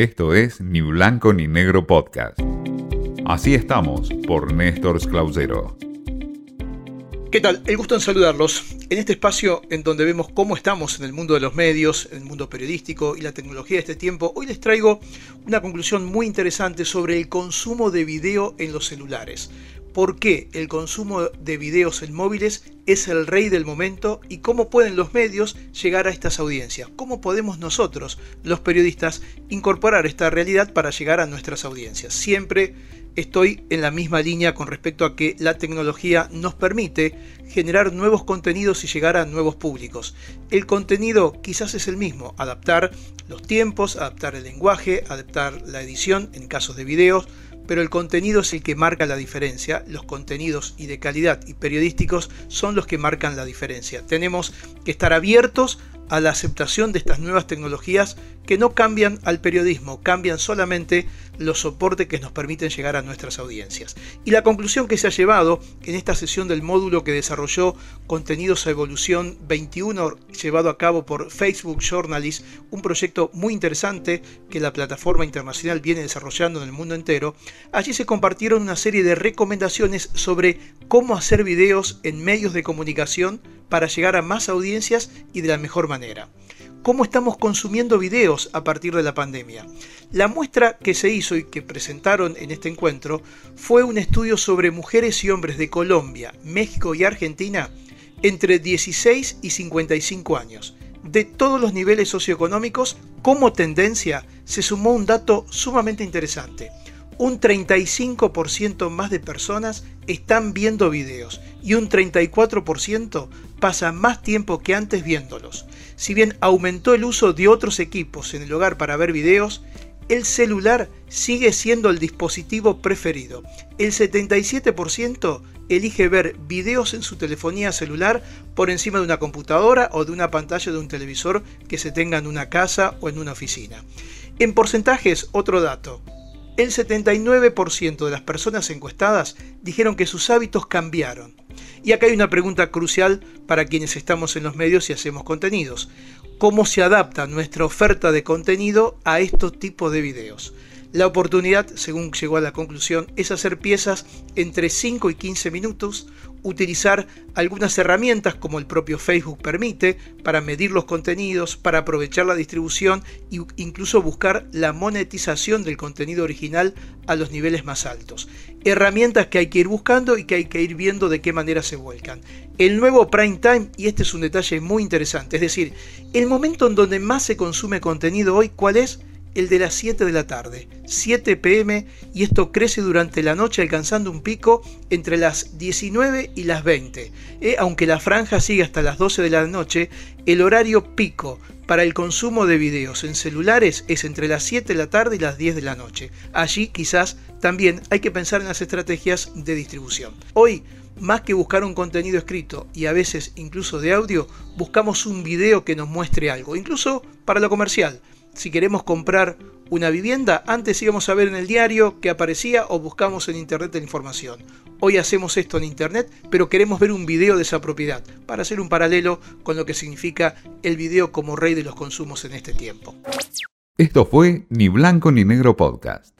Esto es Ni Blanco ni Negro Podcast. Así estamos por Néstor Clausero. ¿Qué tal? El gusto en saludarlos. En este espacio en donde vemos cómo estamos en el mundo de los medios, en el mundo periodístico y la tecnología de este tiempo, hoy les traigo una conclusión muy interesante sobre el consumo de video en los celulares por qué el consumo de videos en móviles es el rey del momento y cómo pueden los medios llegar a estas audiencias. Cómo podemos nosotros, los periodistas, incorporar esta realidad para llegar a nuestras audiencias. Siempre estoy en la misma línea con respecto a que la tecnología nos permite generar nuevos contenidos y llegar a nuevos públicos. El contenido quizás es el mismo, adaptar los tiempos, adaptar el lenguaje, adaptar la edición en casos de videos, pero el contenido es el que marca la diferencia. Los contenidos y de calidad y periodísticos son los que marcan la diferencia. Tenemos que estar abiertos a la aceptación de estas nuevas tecnologías que no cambian al periodismo, cambian solamente los soportes que nos permiten llegar a nuestras audiencias. Y la conclusión que se ha llevado en esta sesión del módulo que desarrolló Contenidos a Evolución 21, llevado a cabo por Facebook Journalist, un proyecto muy interesante que la plataforma internacional viene desarrollando en el mundo entero, allí se compartieron una serie de recomendaciones sobre cómo hacer videos en medios de comunicación para llegar a más audiencias y de la mejor manera. ¿Cómo estamos consumiendo videos a partir de la pandemia? La muestra que se hizo y que presentaron en este encuentro fue un estudio sobre mujeres y hombres de Colombia, México y Argentina entre 16 y 55 años. De todos los niveles socioeconómicos, como tendencia, se sumó un dato sumamente interesante un 35% más de personas están viendo videos y un 34% pasa más tiempo que antes viéndolos. Si bien aumentó el uso de otros equipos en el hogar para ver videos, el celular sigue siendo el dispositivo preferido. El 77% elige ver videos en su telefonía celular por encima de una computadora o de una pantalla de un televisor que se tenga en una casa o en una oficina. En porcentajes, otro dato. El 79% de las personas encuestadas dijeron que sus hábitos cambiaron. Y acá hay una pregunta crucial para quienes estamos en los medios y hacemos contenidos. ¿Cómo se adapta nuestra oferta de contenido a estos tipos de videos? La oportunidad, según llegó a la conclusión, es hacer piezas entre 5 y 15 minutos, utilizar algunas herramientas como el propio Facebook permite para medir los contenidos, para aprovechar la distribución e incluso buscar la monetización del contenido original a los niveles más altos. Herramientas que hay que ir buscando y que hay que ir viendo de qué manera se vuelcan. El nuevo prime time, y este es un detalle muy interesante, es decir, el momento en donde más se consume contenido hoy, ¿cuál es? El de las 7 de la tarde, 7 pm, y esto crece durante la noche alcanzando un pico entre las 19 y las 20. Eh, aunque la franja sigue hasta las 12 de la noche, el horario pico para el consumo de videos en celulares es entre las 7 de la tarde y las 10 de la noche. Allí quizás también hay que pensar en las estrategias de distribución. Hoy, más que buscar un contenido escrito y a veces incluso de audio, buscamos un video que nos muestre algo, incluso para lo comercial si queremos comprar una vivienda, antes íbamos a ver en el diario que aparecía o buscamos en internet la información. Hoy hacemos esto en internet, pero queremos ver un video de esa propiedad, para hacer un paralelo con lo que significa el video como rey de los consumos en este tiempo. Esto fue Ni Blanco ni Negro Podcast.